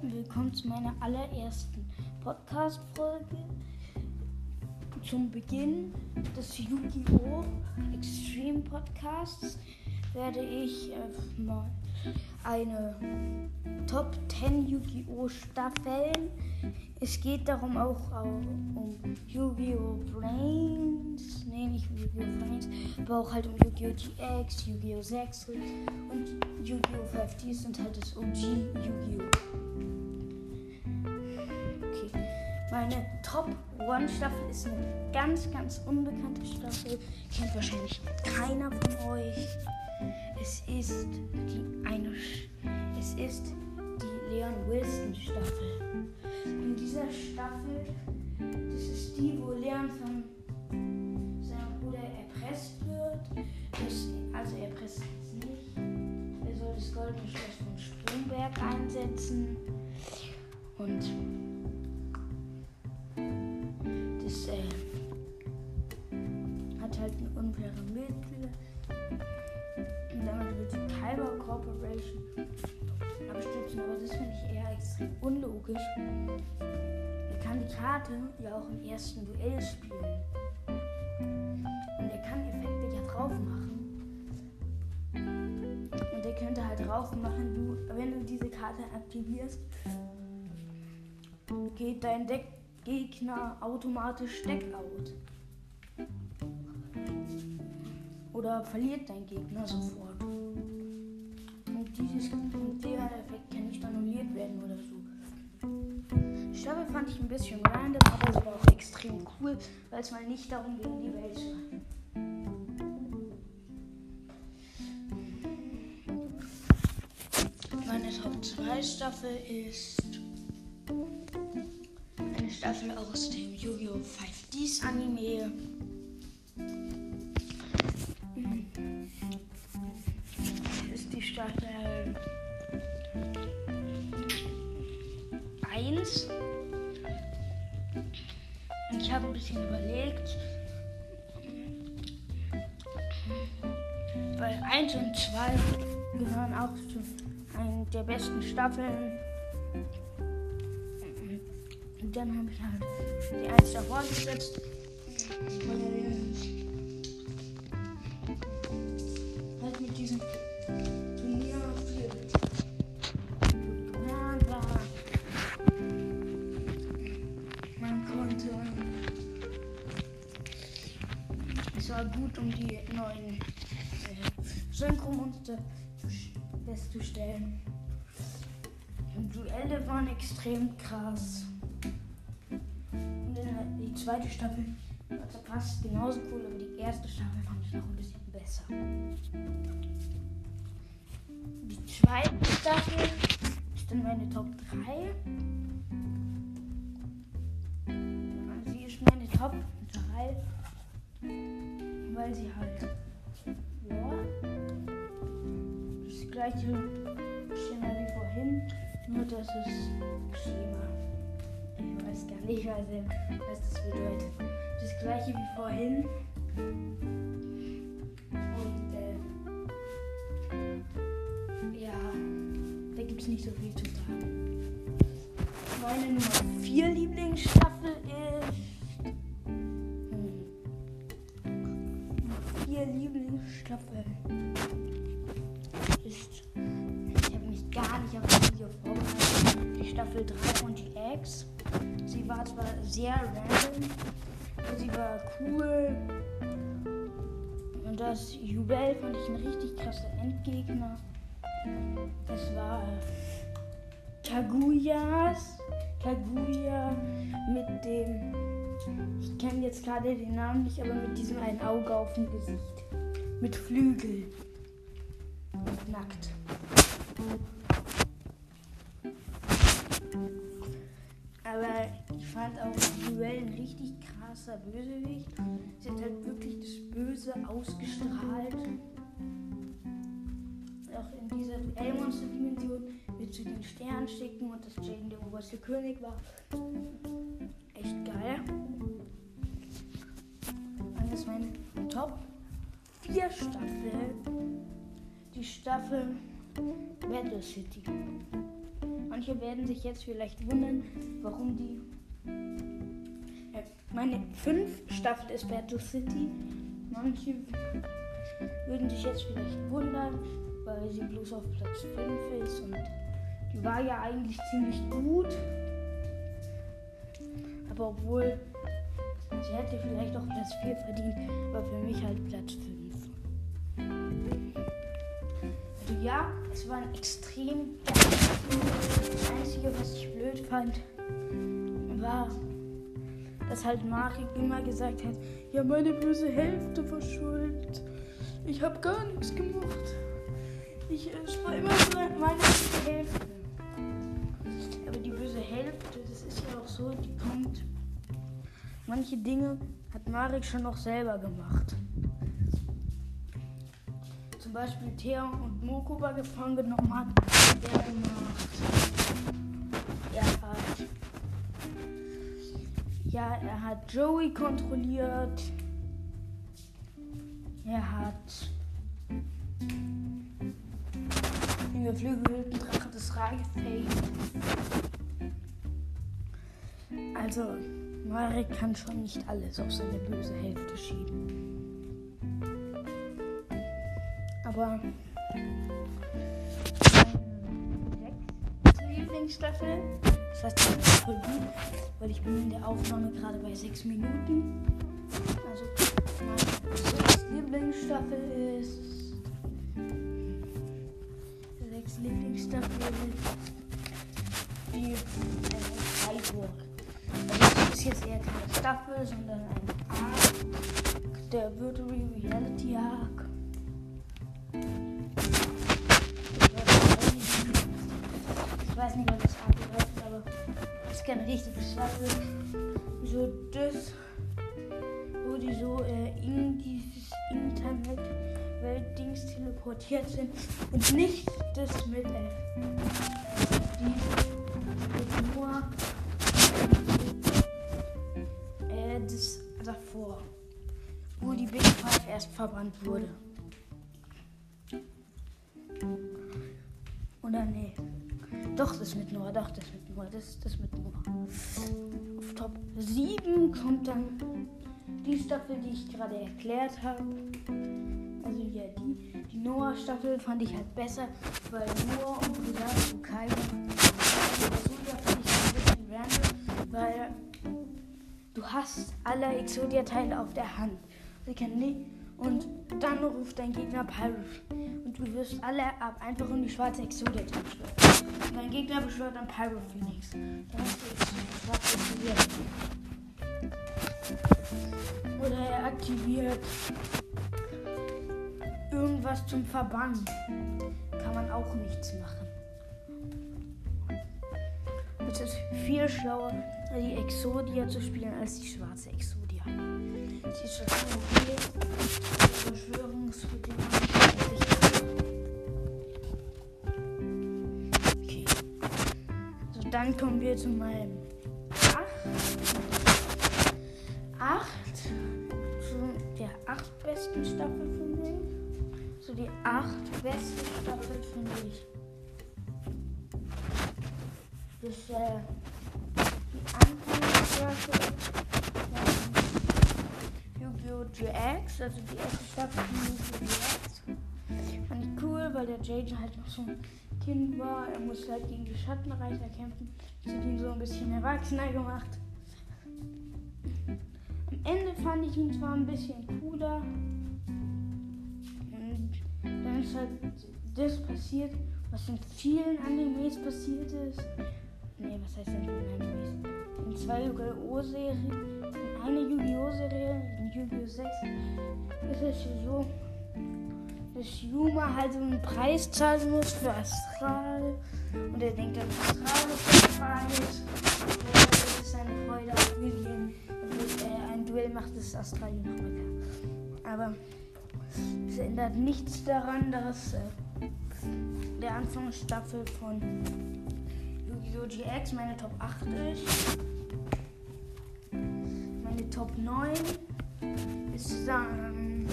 willkommen zu meiner allerersten Podcast-Folge. Zum Beginn des Yu-Gi-Oh! Extreme Podcasts werde ich äh, mal eine Top 10 Yu-Gi-Oh! Staffeln. Es geht darum auch um Yu-Gi-Oh! Brains, nee, nicht Yu-Gi-Oh! Brains, aber auch halt um Yu-Gi-Oh! GX, Yu-Gi-Oh! 6 und Yu-Gi-Oh! 5D sind halt das OG Yu-Gi-Oh! Okay, meine Top 1 Staffel ist eine ganz, ganz unbekannte Staffel. Kennt wahrscheinlich keiner von euch. Es ist die eine, es ist die Leon Wilson Staffel. In dieser Staffel, das ist die, wo Leon von seinem Bruder erpresst wird. Das, also erpresst es nicht. Er soll das goldene Schloss von Sprungberg einsetzen. Und das äh, hat halt eine unfaire Mittel. Und damit wird die Kyber Corporation abstürzen. Aber das finde ich eher extrem unlogisch. Er kann die Karte ja auch im ersten Duell spielen. Und er kann Effekte ja drauf machen. Und er könnte halt drauf machen, du, wenn du diese Karte aktivierst, geht dein Deck Gegner automatisch Deckout. Oder verliert dein Gegner sofort. Und, dieses, und der Effekt kann nicht annulliert werden oder so. Die Staffel fand ich ein bisschen random, aber sie war auch extrem cool, weil es mal nicht darum ging, die Welt zu retten. Meine Top 2 Staffel ist eine Staffel aus dem Yu-Gi-Oh! 5Ds Anime. 1. Und ich habe ein bisschen überlegt, weil 1 und 2 gehören auch zu einer der besten Staffeln. Und dann habe ich halt die 1 davor gesetzt. Weil halt mit diesem Gut, um die neuen äh, Synchromonster festzustellen. Die Duelle waren extrem krass. Und die zweite Staffel war fast genauso cool, aber die erste Staffel fand ich noch ein bisschen besser. Die zweite Staffel ist dann meine Top 3. Sie ist meine Top 3, weil sie halt, ja, das gleiche Schema wie vorhin, nur dass es Schema. Ich weiß gar nicht, was das bedeutet. Das gleiche wie vorhin. Und äh, ja, da gibt es nicht so viel zu sagen. Meine Nummer 4 Lieblingsstaffel Nummer 4 Lieblingsstaffel ist. Ich habe mich gar nicht auf das Video vorbereitet. Die Staffel 3 von GX. Sie war zwar sehr random, aber sie war cool. Und das Jubel fand ich ein richtig krasser Endgegner. Das war Kaguyas. Kaguya mit dem. Ich kenne jetzt gerade den Namen nicht, aber mit diesem einen Auge auf dem Gesicht. Mit Flügel. Nackt. Aber ich fand auch Duell ein richtig krasser Bösewicht. Sie hat halt wirklich das Böse ausgestrahlt. Auch in dieser Duellmonster-Dimension wird sie den Stern schicken und dass Jaden der oberste König war. Echt Staffel. Die Staffel Battle City. Manche werden sich jetzt vielleicht wundern, warum die. Äh, meine fünf Staffel ist Battle City. Manche würden sich jetzt vielleicht wundern, weil sie bloß auf Platz 5 ist und die war ja eigentlich ziemlich gut. Aber obwohl sie hätte vielleicht auch Platz 4 verdient, war für mich halt Platz 5. ja, es war ein extrem Das Einzige, was ich blöd fand, war, dass halt Marek immer gesagt hat, ja, meine böse Hälfte war schuld. Ich habe gar nichts gemacht. Ich, es war immer so meine böse Hälfte. Aber die böse Hälfte, das ist ja auch so, die kommt. Manche Dinge hat Marek schon noch selber gemacht. Zum Beispiel Thea und Mokuba gefangen genommen hat, der gemacht. Er hat. Ja, er hat Joey kontrolliert. Er hat den geflügelten Drache des Reichsfähig. Also, Marek kann schon nicht alles auf seine böse Hälfte schieben. Aber meine Lieblingsstaffel, das heißt, das ist voll gut, weil ich bin in der Aufnahme gerade bei sechs Minuten. Also meine Lieblingsstaffel ist sechs Lieblingsstaffel ist die äh, Freiburg. Also das ist jetzt eher keine Staffel, sondern ein Arc, der Virtual Reality Arc. Ist keine richtige Staffel. So das, wo die so äh, in dieses Internet Weltdings teleportiert sind und nicht das mit äh, die nur äh, das davor, wo die Big Five erst verbannt wurde. Oder nee. Doch, das mit Noah, doch, das mit Noah, das, das mit Noah. Auf Top 7 kommt dann die Staffel, die ich gerade erklärt habe. Also ja, die, die Noah-Staffel fand ich halt besser, weil Noah und Kusan und Kai Exodia fand ich ein bisschen random, weil du hast alle Exodia-Teile auf der Hand. Sie können nicht. Und dann ruft dein Gegner Pyrus. Und du wirst alle ab, einfach um die schwarze Exodia. Und dein Gegner beschwört dann Pyro Phoenix. Dann hast du die schwarze. Oder er aktiviert irgendwas zum Verbannen. Kann man auch nichts machen. Es ist viel schlauer, die Exodia zu spielen als die schwarze Exodia. Schon okay. Verschwörungsbedingungen. Okay. So, dann kommen wir zu meinem 8. 8. Zu der 8 besten Staffel für mich. So die 8 beste Staffel finde ich. Ist äh, die Anfangsstaffel Yu-Gi-Oh! GX, also die erste Staffel von Yu-Gi-Oh! GX. Fand ich cool, weil der Jaden halt noch so ein Kind war. Er musste halt gegen die Schattenreiter kämpfen. Das hat ihn so ein bisschen erwachsener gemacht. Am Ende fand ich ihn zwar ein bisschen cooler. Und dann ist halt das passiert, was in vielen Animes passiert ist. Nee, was heißt denn in Animes? In zwei Yu-Gi-Oh! Serien, in einer Yu-Gi-Oh! Serie, in Yu-Gi-Oh! 6, ist es so, dass Yuma halt einen Preis zahlen muss für Astral. Und er denkt, dass Astral ist der Preis. Das ist seine Freude auf William. Und äh, ein Duell macht das Astral noch. Aber es ändert nichts daran, dass äh, der Anfangsstaffel von Yu-Gi-Oh! GX meine Top 8 ist. Meine Top 9 ist dann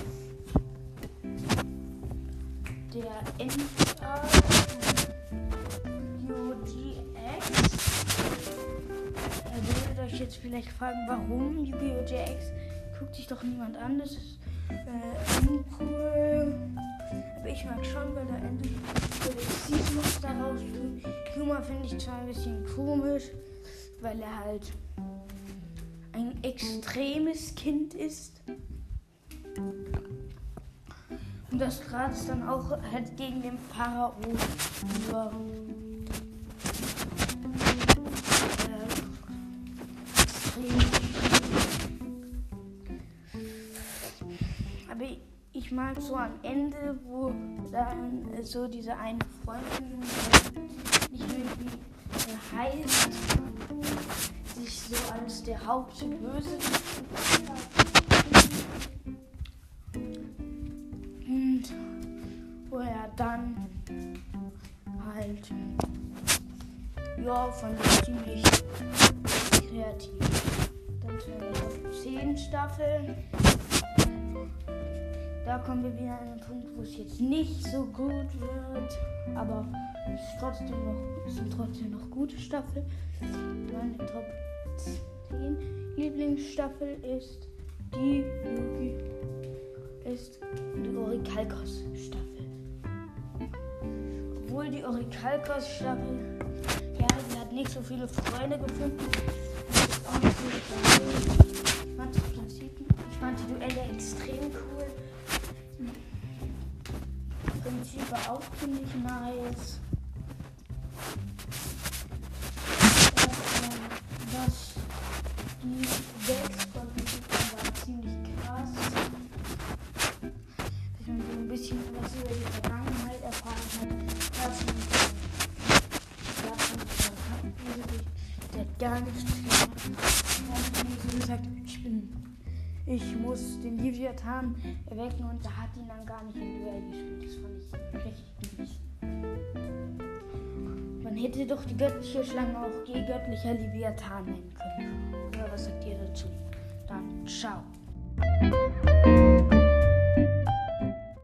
der Endart Yu-Gi-Oh! Ihr werdet euch jetzt vielleicht fragen, warum Yu-Gi-Oh! JX guckt sich doch niemand an. Das ist äh, uncool. Aber ich mag schon, weil da endlich Sexismus daraus tut. Humor finde ich zwar ein bisschen komisch, weil er halt ein extremes Kind ist. Und das Rad ist dann auch halt gegen den Pharao ich mag so am Ende, wo dann so diese eine Freundin, nicht mehr wie heißt, sich so als der Hauptböse und wo er dann halt ja von ziemlich kreativ. Dann zu der 10 Staffel. Da kommen wir wieder an einen Punkt, wo es jetzt nicht so gut wird, aber es ist trotzdem noch, es sind trotzdem noch gute Staffeln. Meine Top 10 Lieblingsstaffel ist die Yugi ist die Orikalkos Staffel. Obwohl die Orikalkos Staffel, ja, sie hat nicht so viele Freunde gefunden. Ich fand die Duelle extrem cool. War auch ziemlich nice. Was die Decks von Prinzipien war ziemlich krass. Dass man so ein bisschen was über die Vergangenheit erfahren hat. Das der hat gar nichts gemacht. So gesagt, ich bin ich muss den Leviathan erwecken und da hat ihn dann gar nicht im Duell gespielt. Das fand ich richtig mies. Man hätte doch die göttliche Schlange auch G göttlicher Leviathan nennen können. Oder was sagt ihr dazu? Dann ciao.